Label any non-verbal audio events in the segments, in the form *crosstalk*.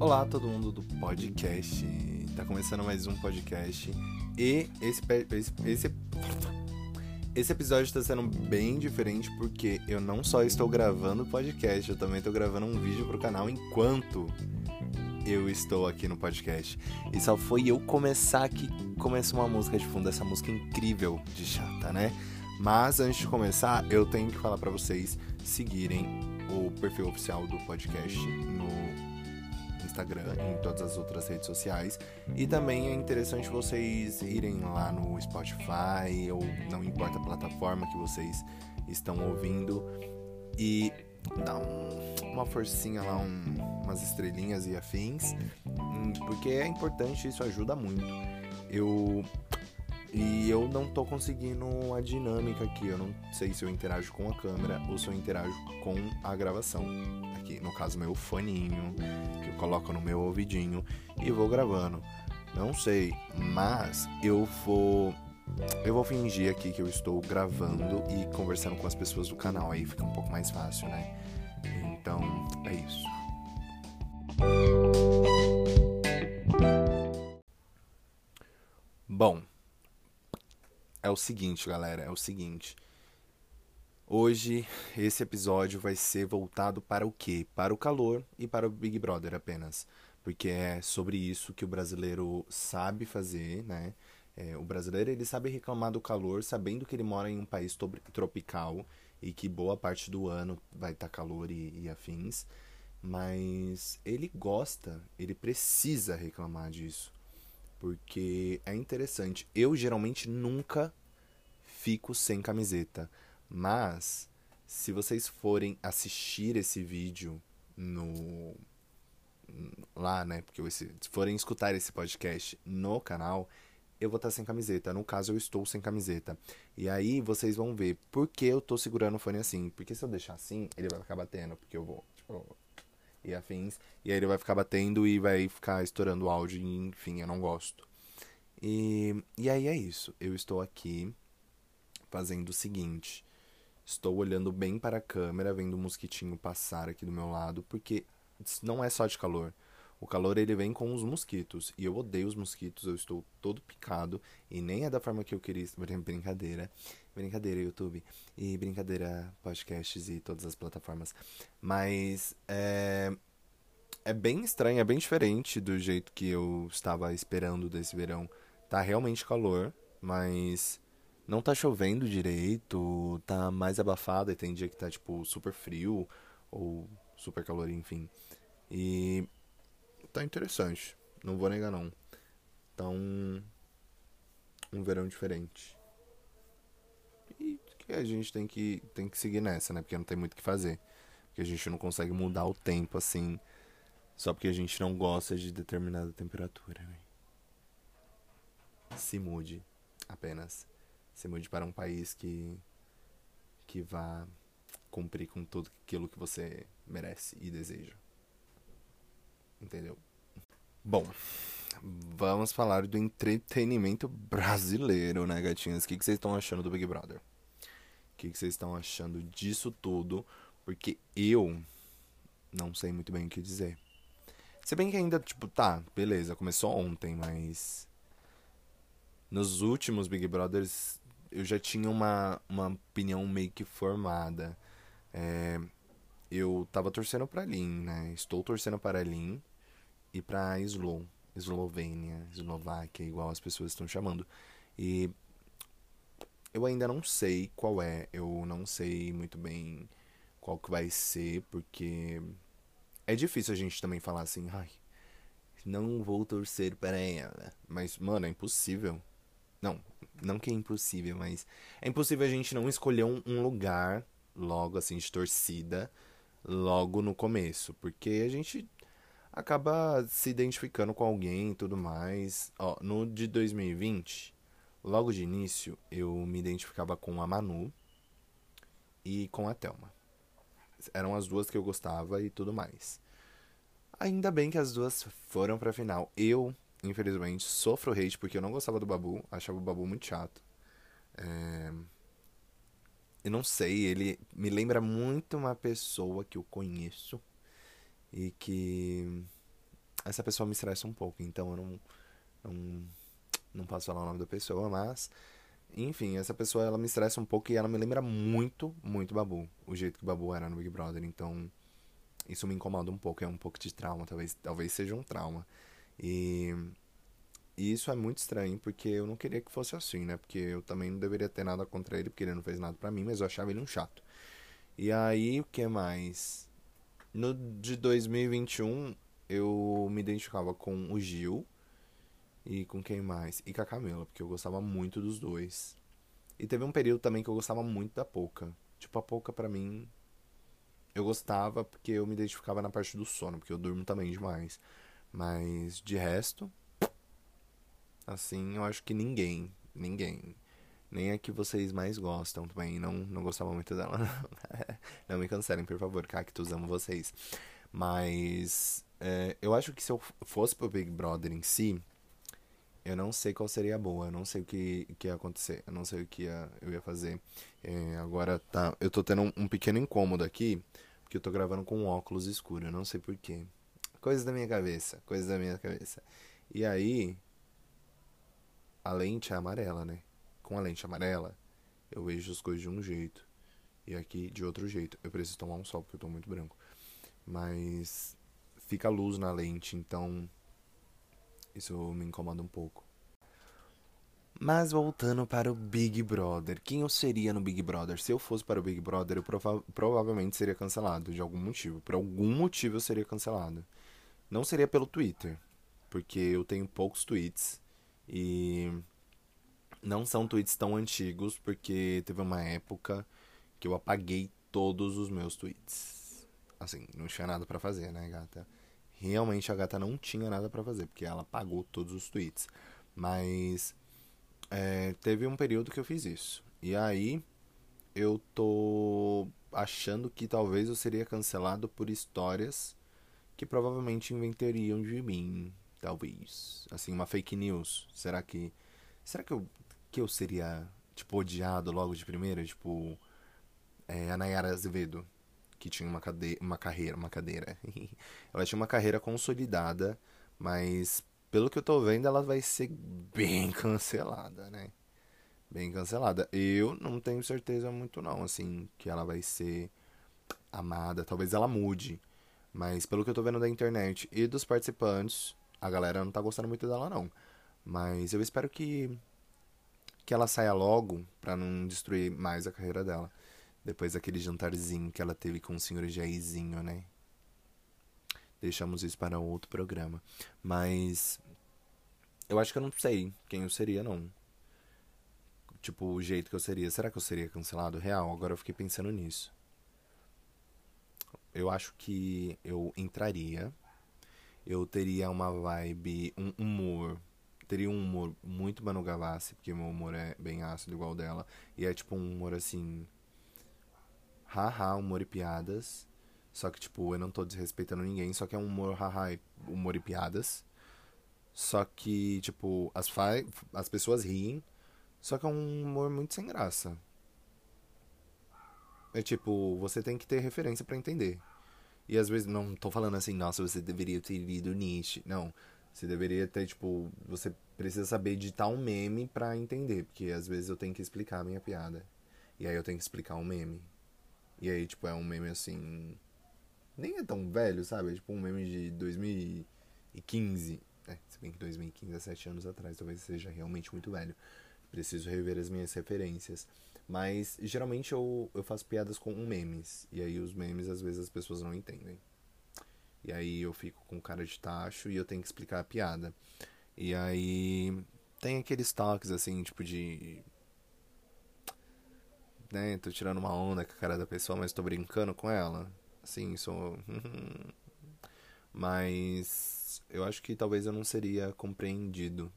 Olá, todo mundo do podcast. Tá começando mais um podcast e esse esse esse, esse episódio está sendo bem diferente porque eu não só estou gravando o podcast, eu também estou gravando um vídeo pro canal enquanto eu estou aqui no podcast. E só foi eu começar que começa uma música de fundo, essa música incrível de chata, né? Mas antes de começar, eu tenho que falar para vocês seguirem o perfil oficial do podcast no Instagram e em todas as outras redes sociais. E também é interessante vocês irem lá no Spotify ou não importa a plataforma que vocês estão ouvindo e dar um, uma forcinha lá, um, umas estrelinhas e afins, hum, porque é importante, isso ajuda muito. Eu e eu não tô conseguindo a dinâmica aqui. Eu não sei se eu interajo com a câmera ou se eu interajo com a gravação. Aqui, no caso, meu foninho, que eu coloco no meu ouvidinho e vou gravando. Não sei, mas eu vou. Eu vou fingir aqui que eu estou gravando e conversando com as pessoas do canal. Aí fica um pouco mais fácil, né? Então, é isso. Bom, é o seguinte, galera, é o seguinte. Hoje esse episódio vai ser voltado para o quê? Para o calor e para o Big Brother apenas, porque é sobre isso que o brasileiro sabe fazer, né? É, o brasileiro ele sabe reclamar do calor, sabendo que ele mora em um país tropical e que boa parte do ano vai estar tá calor e, e afins, mas ele gosta, ele precisa reclamar disso porque é interessante. Eu geralmente nunca fico sem camiseta, mas se vocês forem assistir esse vídeo no lá, né, porque se forem escutar esse podcast no canal, eu vou estar sem camiseta. No caso, eu estou sem camiseta. E aí vocês vão ver por que eu tô segurando o fone assim. Porque se eu deixar assim, ele vai ficar batendo. Porque eu vou, tipo, e afins. E aí ele vai ficar batendo e vai ficar estourando o áudio. Enfim, eu não gosto. E, e aí é isso. Eu estou aqui fazendo o seguinte. Estou olhando bem para a câmera, vendo o mosquitinho passar aqui do meu lado, porque não é só de calor. O calor ele vem com os mosquitos. E eu odeio os mosquitos, eu estou todo picado. E nem é da forma que eu queria. Brincadeira. Brincadeira, YouTube. E brincadeira, podcasts e todas as plataformas. Mas é. É bem estranho, é bem diferente do jeito que eu estava esperando desse verão. Tá realmente calor, mas não tá chovendo direito, tá mais abafado e tem dia que tá tipo super frio ou super calor, enfim. E tá interessante, não vou negar não. Tá um, um verão diferente. E que a gente tem que, tem que seguir nessa, né? Porque não tem muito o que fazer. Porque a gente não consegue mudar o tempo assim só porque a gente não gosta de determinada temperatura. Né? Se mude apenas. Se mude para um país que que vá cumprir com tudo aquilo que você merece e deseja. Entendeu? Bom, vamos falar do entretenimento brasileiro, né, gatinhas? O que, vocês estão achando do Big Brother? O que, que vocês estão achando disso tudo? Porque eu não sei muito bem o que dizer. Se bem que ainda, tipo, tá, beleza, começou ontem, mas. Nos últimos Big Brothers eu já tinha uma, uma opinião meio que formada. É, eu tava torcendo pra Lin, né? Estou torcendo para Lin e pra Slow, Eslovênia, Eslováquia, igual as pessoas estão chamando. E eu ainda não sei qual é, eu não sei muito bem qual que vai ser, porque é difícil a gente também falar assim, ai, não vou torcer para ela. Mas, mano, é impossível. Não, não que é impossível, mas é impossível a gente não escolher um, um lugar logo assim de torcida logo no começo, porque a gente acaba se identificando com alguém e tudo mais. Ó, no de 2020, logo de início, eu me identificava com a Manu e com a Thelma. Eram as duas que eu gostava e tudo mais. Ainda bem que as duas foram pra final. Eu infelizmente, sofro hate porque eu não gostava do Babu, achava o Babu muito chato. É... Eu não sei, ele me lembra muito uma pessoa que eu conheço e que essa pessoa me estressa um pouco, então eu não, não, não posso falar o nome da pessoa, mas enfim, essa pessoa ela me estressa um pouco e ela me lembra muito, muito Babu, o jeito que Babu era no Big Brother, então isso me incomoda um pouco, é um pouco de trauma, talvez, talvez seja um trauma. E, e isso é muito estranho, porque eu não queria que fosse assim, né? Porque eu também não deveria ter nada contra ele, porque ele não fez nada para mim, mas eu achava ele um chato. E aí, o que mais? No de 2021, eu me identificava com o Gil e com quem mais? E com a Camila, porque eu gostava muito dos dois. E teve um período também que eu gostava muito da Poca. Tipo, a Poca pra mim eu gostava porque eu me identificava na parte do sono, porque eu durmo também demais. Mas de resto, assim, eu acho que ninguém, ninguém, nem a que vocês mais gostam também, não, não gostava muito dela, não. *laughs* não me cancelem, por favor, Cactus, amo vocês. Mas é, eu acho que se eu fosse pro Big Brother em si, eu não sei qual seria a boa, eu não sei o que, que ia acontecer, eu não sei o que ia, eu ia fazer. É, agora tá, eu tô tendo um, um, pequeno incômodo aqui, porque eu tô gravando com um óculos escuro, eu não sei porquê. Coisas da minha cabeça, coisas da minha cabeça. E aí, a lente é amarela, né? Com a lente amarela, eu vejo as coisas de um jeito. E aqui de outro jeito. Eu preciso tomar um sol porque eu tô muito branco. Mas fica luz na lente, então isso me incomoda um pouco. Mas voltando para o Big Brother, quem eu seria no Big Brother? Se eu fosse para o Big Brother, eu prova provavelmente seria cancelado de algum motivo. Por algum motivo eu seria cancelado. Não seria pelo Twitter, porque eu tenho poucos tweets e não são tweets tão antigos, porque teve uma época que eu apaguei todos os meus tweets. Assim, não tinha nada para fazer, né, gata? Realmente a gata não tinha nada para fazer, porque ela apagou todos os tweets. Mas é, teve um período que eu fiz isso. E aí eu tô achando que talvez eu seria cancelado por histórias que provavelmente inventariam de mim. Talvez. Assim, uma fake news. Será que. Será que eu, que eu seria, tipo, odiado logo de primeira? Tipo. É, a Nayara Azevedo que tinha uma, cade uma carreira, uma cadeira. *laughs* ela tinha uma carreira consolidada, mas pelo que eu tô vendo, ela vai ser bem *laughs* cancelada, né? Bem cancelada. Eu não tenho certeza muito não, assim, que ela vai ser amada. Talvez ela mude. Mas pelo que eu tô vendo da internet e dos participantes, a galera não tá gostando muito dela não. Mas eu espero que que ela saia logo para não destruir mais a carreira dela. Depois daquele jantarzinho que ela teve com o senhor Jairzinho, né? Deixamos isso para outro programa. Mas. Eu acho que eu não sei quem eu seria, não. Tipo, o jeito que eu seria. Será que eu seria cancelado? Real, agora eu fiquei pensando nisso. Eu acho que eu entraria. Eu teria uma vibe, um humor. Teria um humor muito Manu Gavassi, porque meu humor é bem ácido igual dela. E é tipo um humor assim haha, humor e piadas. Só que, tipo, eu não tô desrespeitando ninguém, só que é um humor haha, humor e piadas. Só que, tipo, as, as pessoas riem, só que é um humor muito sem graça. É tipo, você tem que ter referência para entender. E às vezes, não tô falando assim, nossa, você deveria ter lido Nietzsche. Não. Você deveria ter, tipo, você precisa saber editar um meme para entender. Porque às vezes eu tenho que explicar a minha piada. E aí eu tenho que explicar um meme. E aí, tipo, é um meme assim. Nem é tão velho, sabe? É tipo um meme de 2015. É, se bem que 2015 é 7 anos atrás, talvez seja realmente muito velho. Preciso rever as minhas referências. Mas geralmente eu, eu faço piadas com memes. E aí os memes às vezes as pessoas não entendem. E aí eu fico com cara de tacho e eu tenho que explicar a piada. E aí tem aqueles toques assim, tipo de né? Tô tirando uma onda com a cara da pessoa, mas tô brincando com ela. Assim, sou. *laughs* mas eu acho que talvez eu não seria compreendido.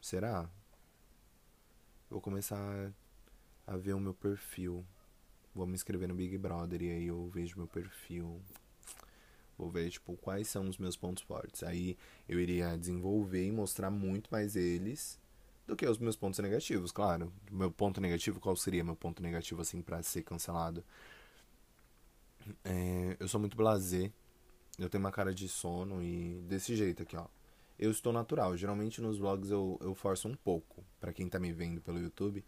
Será? Vou começar a ver o meu perfil. Vou me inscrever no Big Brother e aí eu vejo meu perfil. Vou ver, tipo, quais são os meus pontos fortes. Aí eu iria desenvolver e mostrar muito mais eles do que os meus pontos negativos, claro. Meu ponto negativo, qual seria meu ponto negativo, assim, para ser cancelado? É, eu sou muito blazer Eu tenho uma cara de sono e desse jeito aqui, ó. Eu estou natural. Geralmente nos vlogs eu, eu forço um pouco. para quem tá me vendo pelo YouTube,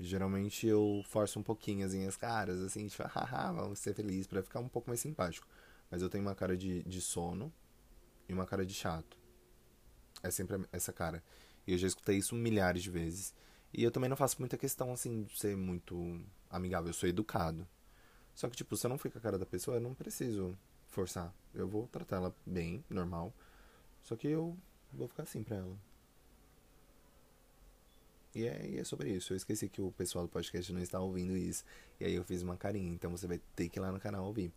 geralmente eu forço um pouquinho as minhas caras, assim, tipo, *laughs* haha, vamos ser felizes para ficar um pouco mais simpático. Mas eu tenho uma cara de, de sono e uma cara de chato. É sempre essa cara. E eu já escutei isso milhares de vezes. E eu também não faço muita questão, assim, de ser muito amigável. Eu sou educado. Só que, tipo, se eu não for com a cara da pessoa, eu não preciso forçar. Eu vou tratar ela bem, normal. Só que eu vou ficar assim pra ela. E é, e é sobre isso. Eu esqueci que o pessoal do podcast não está ouvindo isso. E aí eu fiz uma carinha. Então você vai ter que ir lá no canal ouvir.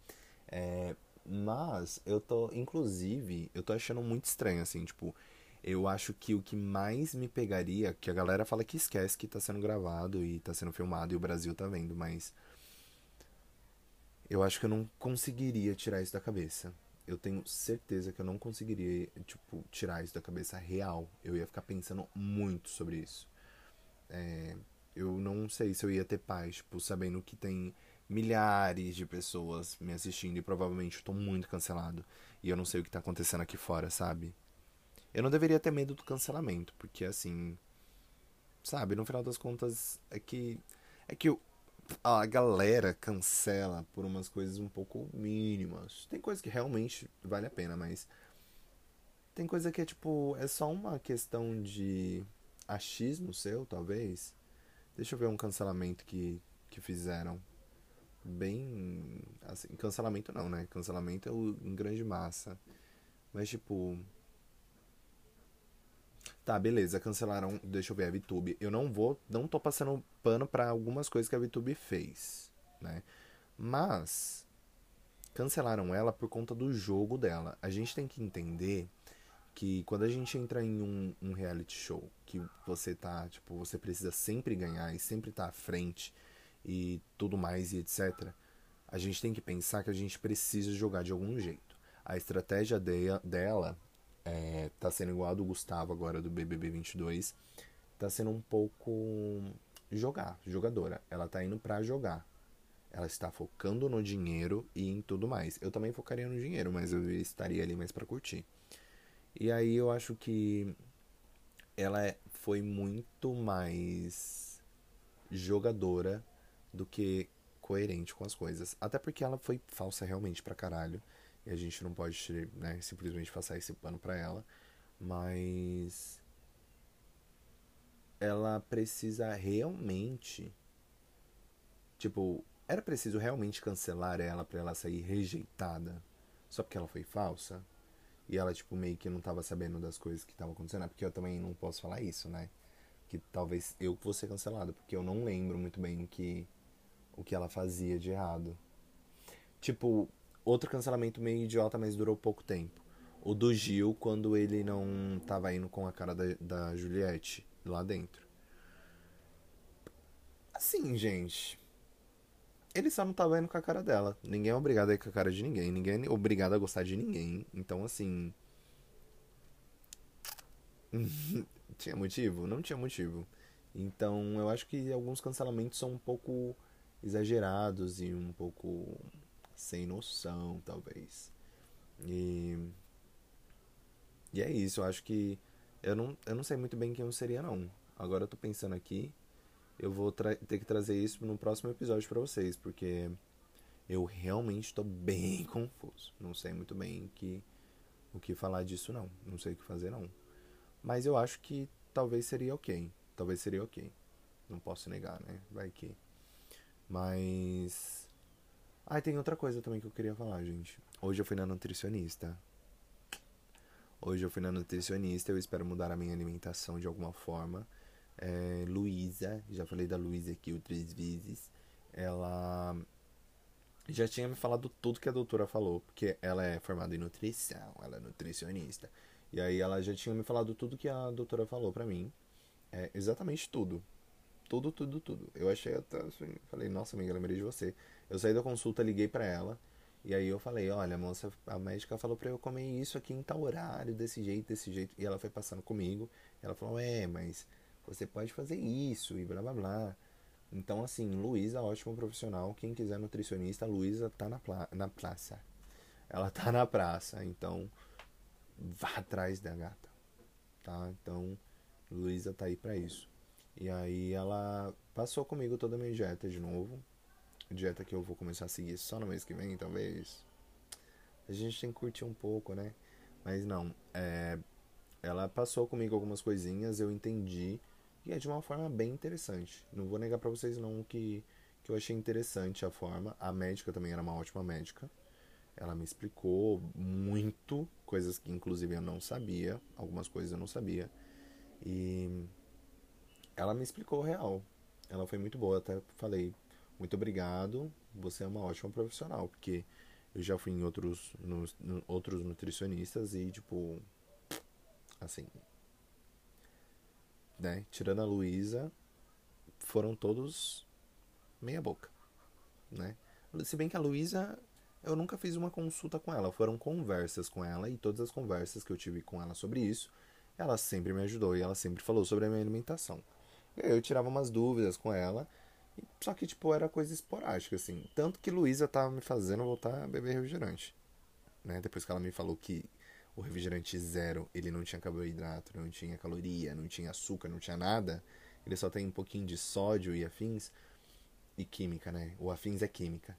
É, mas eu tô, inclusive, eu tô achando muito estranho, assim, tipo, eu acho que o que mais me pegaria, que a galera fala que esquece que tá sendo gravado e tá sendo filmado e o Brasil tá vendo, mas eu acho que eu não conseguiria tirar isso da cabeça. Eu tenho certeza que eu não conseguiria, tipo, tirar isso da cabeça real. Eu ia ficar pensando muito sobre isso. É, eu não sei se eu ia ter paz, tipo, sabendo que tem milhares de pessoas me assistindo e provavelmente eu tô muito cancelado. E eu não sei o que tá acontecendo aqui fora, sabe? Eu não deveria ter medo do cancelamento, porque assim. Sabe, no final das contas é que. É que a galera cancela por umas coisas um pouco mínimas. Tem coisa que realmente vale a pena, mas. Tem coisa que é tipo. É só uma questão de achismo seu, talvez. Deixa eu ver um cancelamento que, que fizeram bem. Assim, cancelamento não, né? Cancelamento é o, em grande massa. Mas tipo. Tá, beleza, cancelaram. Deixa eu ver, a VTube. Eu não vou. Não tô passando pano para algumas coisas que a VTube fez, né? Mas. Cancelaram ela por conta do jogo dela. A gente tem que entender que quando a gente entra em um, um reality show, que você tá, tipo, você precisa sempre ganhar e sempre tá à frente e tudo mais e etc. A gente tem que pensar que a gente precisa jogar de algum jeito. A estratégia de, dela é, tá sendo igual a do Gustavo agora do BBB 22. Tá sendo um pouco jogar, jogadora. Ela tá indo para jogar. Ela está focando no dinheiro e em tudo mais. Eu também focaria no dinheiro, mas eu estaria ali mais para curtir. E aí eu acho que ela é, foi muito mais jogadora do que coerente com as coisas. Até porque ela foi falsa realmente pra caralho. E a gente não pode né, simplesmente passar esse pano pra ela. Mas. Ela precisa realmente. Tipo, era preciso realmente cancelar ela pra ela sair rejeitada só porque ela foi falsa? E ela, tipo, meio que não tava sabendo das coisas que estavam acontecendo. É porque eu também não posso falar isso, né? Que talvez eu vou ser cancelado, porque eu não lembro muito bem que o que ela fazia de errado. Tipo, outro cancelamento meio idiota, mas durou pouco tempo. O do Gil, quando ele não tava indo com a cara da, da Juliette lá dentro. Assim, gente. Ele só não tava indo com a cara dela. Ninguém é obrigado a ir com a cara de ninguém. Ninguém é obrigado a gostar de ninguém. Então, assim. *laughs* tinha motivo? Não tinha motivo. Então, eu acho que alguns cancelamentos são um pouco exagerados e um pouco sem noção, talvez. E, e é isso, eu acho que eu não, eu não sei muito bem quem eu seria não. Agora eu tô pensando aqui, eu vou ter que trazer isso no próximo episódio para vocês, porque eu realmente estou bem *laughs* confuso. Não sei muito bem que, o que falar disso não. Não sei o que fazer não. Mas eu acho que talvez seria ok. Talvez seria ok. Não posso negar, né? Vai que. Mas. Ah, tem outra coisa também que eu queria falar, gente. Hoje eu fui na nutricionista. Hoje eu fui na nutricionista, eu espero mudar a minha alimentação de alguma forma. É, Luísa, já falei da Luísa aqui outras vezes. Ela já tinha me falado tudo que a doutora falou, porque ela é formada em nutrição, ela é nutricionista. E aí ela já tinha me falado tudo que a doutora falou pra mim. É, exatamente tudo tudo, tudo, tudo. Eu achei até assim, falei, nossa amiga, lembrei de você. Eu saí da consulta, liguei para ela. E aí eu falei, olha, moça, a médica falou pra eu comer isso aqui em tal horário, desse jeito, desse jeito. E ela foi passando comigo. ela falou, é, mas você pode fazer isso e blá blá blá. Então, assim, Luísa, ótimo profissional. Quem quiser nutricionista, Luísa tá na, na praça. ela tá na praça, então vá atrás da gata, tá? Então, Luísa tá aí para isso. E aí ela passou comigo toda a minha dieta de novo. Dieta que eu vou começar a seguir só no mês que vem, talvez. A gente tem que curtir um pouco, né? Mas não, é, ela passou comigo algumas coisinhas, eu entendi e é de uma forma bem interessante. Não vou negar para vocês não que, que eu achei interessante a forma. A médica também era uma ótima médica. Ela me explicou muito, coisas que inclusive eu não sabia, algumas coisas eu não sabia. E ela me explicou real. Ela foi muito boa, até falei, muito obrigado, você é uma ótima profissional, porque eu já fui em outros, no, outros nutricionistas e, tipo, assim, né, tirando a Luísa, foram todos meia boca, né? Se bem que a Luísa, eu nunca fiz uma consulta com ela, foram conversas com ela e todas as conversas que eu tive com ela sobre isso, ela sempre me ajudou e ela sempre falou sobre a minha alimentação. Eu tirava umas dúvidas com ela, só que, tipo, era coisa esporádica, assim. Tanto que Luísa tava me fazendo voltar a beber refrigerante. Né? Depois que ela me falou que o refrigerante zero, ele não tinha carboidrato, não tinha caloria, não tinha açúcar, não tinha nada. Ele só tem um pouquinho de sódio e afins. E química, né? O afins é química.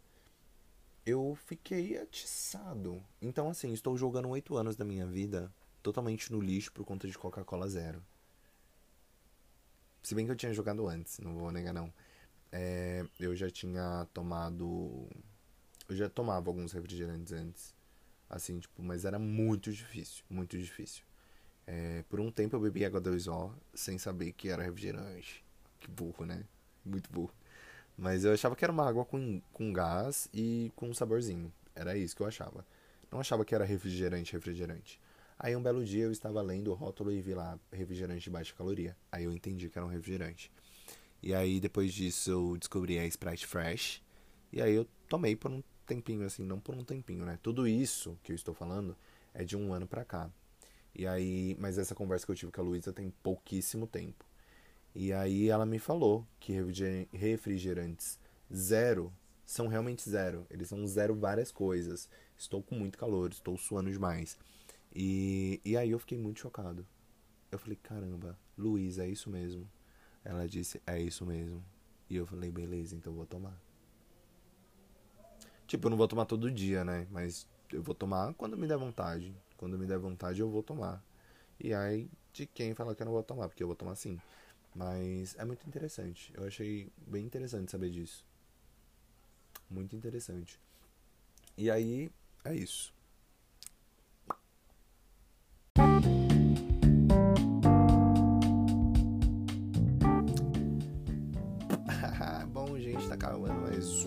Eu fiquei atiçado. Então, assim, estou jogando oito anos da minha vida totalmente no lixo por conta de Coca-Cola zero. Se bem que eu tinha jogado antes, não vou negar não. É, eu já tinha tomado. Eu já tomava alguns refrigerantes antes. Assim, tipo, mas era muito difícil, muito difícil. É, por um tempo eu bebi água 2O sem saber que era refrigerante. Que burro, né? Muito burro. Mas eu achava que era uma água com, com gás e com um saborzinho. Era isso que eu achava. Não achava que era refrigerante, refrigerante. Aí um belo dia eu estava lendo o rótulo e vi lá refrigerante de baixa caloria. Aí eu entendi que era um refrigerante. E aí depois disso eu descobri a Sprite Fresh. E aí eu tomei por um tempinho, assim, não por um tempinho, né? Tudo isso que eu estou falando é de um ano pra cá. E aí, mas essa conversa que eu tive com a Luísa tem pouquíssimo tempo. E aí ela me falou que refrigerantes zero são realmente zero. Eles são zero várias coisas. Estou com muito calor, estou suando demais. E, e aí eu fiquei muito chocado. Eu falei, caramba, Luiz, é isso mesmo. Ela disse, é isso mesmo. E eu falei, beleza, então eu vou tomar. Tipo, eu não vou tomar todo dia, né? Mas eu vou tomar quando me der vontade. Quando me der vontade, eu vou tomar. E aí, de quem fala que eu não vou tomar, porque eu vou tomar sim. Mas é muito interessante. Eu achei bem interessante saber disso. Muito interessante. E aí, é isso.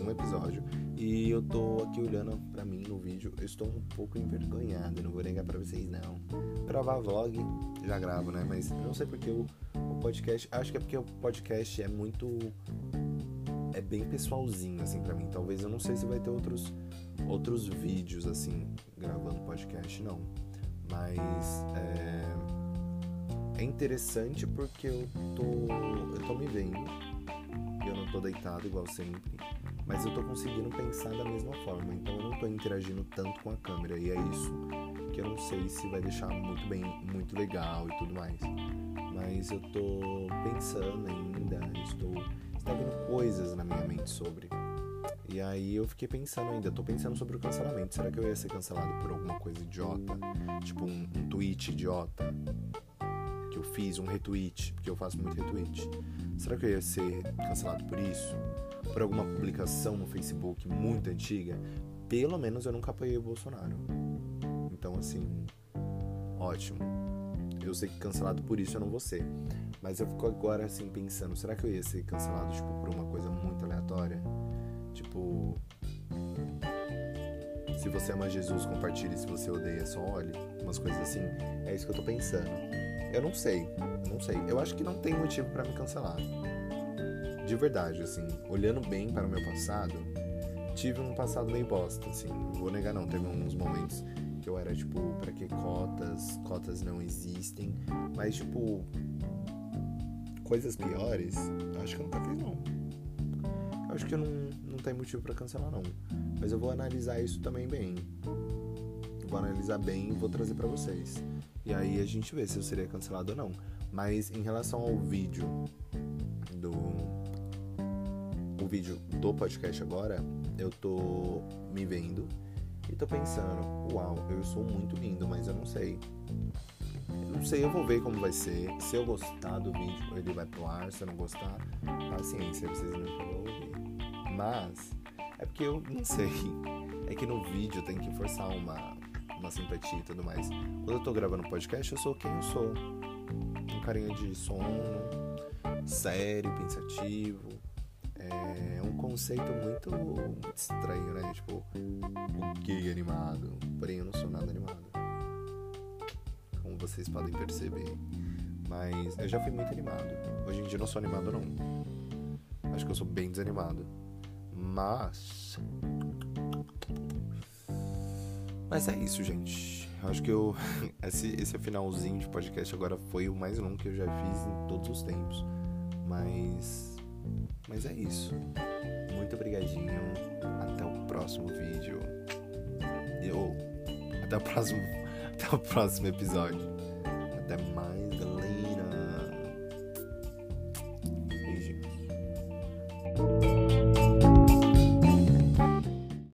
Um episódio e eu tô aqui olhando pra mim no vídeo. Eu estou um pouco envergonhado, não vou negar pra vocês não. Gravar vlog, já gravo, né? Mas não sei porque o, o podcast. Acho que é porque o podcast é muito. É bem pessoalzinho, assim, pra mim. Talvez eu não sei se vai ter outros, outros vídeos, assim, gravando podcast, não. Mas. É, é interessante porque eu tô. Eu tô me vendo. Tô deitado igual sempre mas eu tô conseguindo pensar da mesma forma, então eu não tô interagindo tanto com a câmera e é isso que eu não sei se vai deixar muito bem, muito legal e tudo mais. Mas eu tô pensando ainda, estou está vindo coisas na minha mente sobre. E aí eu fiquei pensando ainda, tô pensando sobre o cancelamento. Será que eu ia ser cancelado por alguma coisa idiota? Tipo um, um tweet idiota? Fiz, um retweet, porque eu faço muito retweet. Será que eu ia ser cancelado por isso? por alguma publicação no Facebook muito antiga, pelo menos eu nunca apoiei o Bolsonaro. Então, assim, ótimo. Eu sei que cancelado por isso eu não vou ser. Mas eu fico agora, assim, pensando: será que eu ia ser cancelado, tipo, por uma coisa muito aleatória? Tipo. Se você ama Jesus, compartilhe. Se você odeia, só olhe. Umas coisas assim. É isso que eu tô pensando. Eu não sei. Não sei. Eu acho que não tem motivo para me cancelar de verdade, assim, olhando bem para o meu passado, tive um passado meio bosta, assim, não vou negar não, teve uns momentos que eu era tipo, para que cotas? Cotas não existem, mas tipo, coisas piores, acho que eu nunca fiz não. Eu acho que não, não tem motivo para cancelar não, mas eu vou analisar isso também bem. vou analisar bem e vou trazer para vocês. E aí a gente vê se eu seria cancelado ou não. Mas em relação ao vídeo do o vídeo do podcast agora, eu tô me vendo e tô pensando, uau, eu sou muito lindo, mas eu não sei. Eu não sei, eu vou ver como vai ser. Se eu gostar do vídeo, ele vai pro ar. Se eu não gostar, paciência, vocês não vão ouvir. Mas, é porque eu não sei. É que no vídeo tem que forçar uma, uma simpatia e tudo mais. Quando eu tô gravando podcast, eu sou quem eu sou. Um carinha de sono, sério, pensativo. É um conceito muito, estranho, né? Tipo, o gay animado. Porém, eu não sou nada animado. Como vocês podem perceber. Mas eu já fui muito animado. Hoje em dia eu não sou animado, não. Acho que eu sou bem desanimado. Mas. Mas é isso, gente. Acho que eu. *laughs* Esse, esse finalzinho de podcast agora foi o mais longo que eu já fiz em todos os tempos. Mas. Mas é isso. Muito obrigadinho. Até o próximo vídeo. Ou até o próximo. *laughs* Até o próximo episódio. Até mais.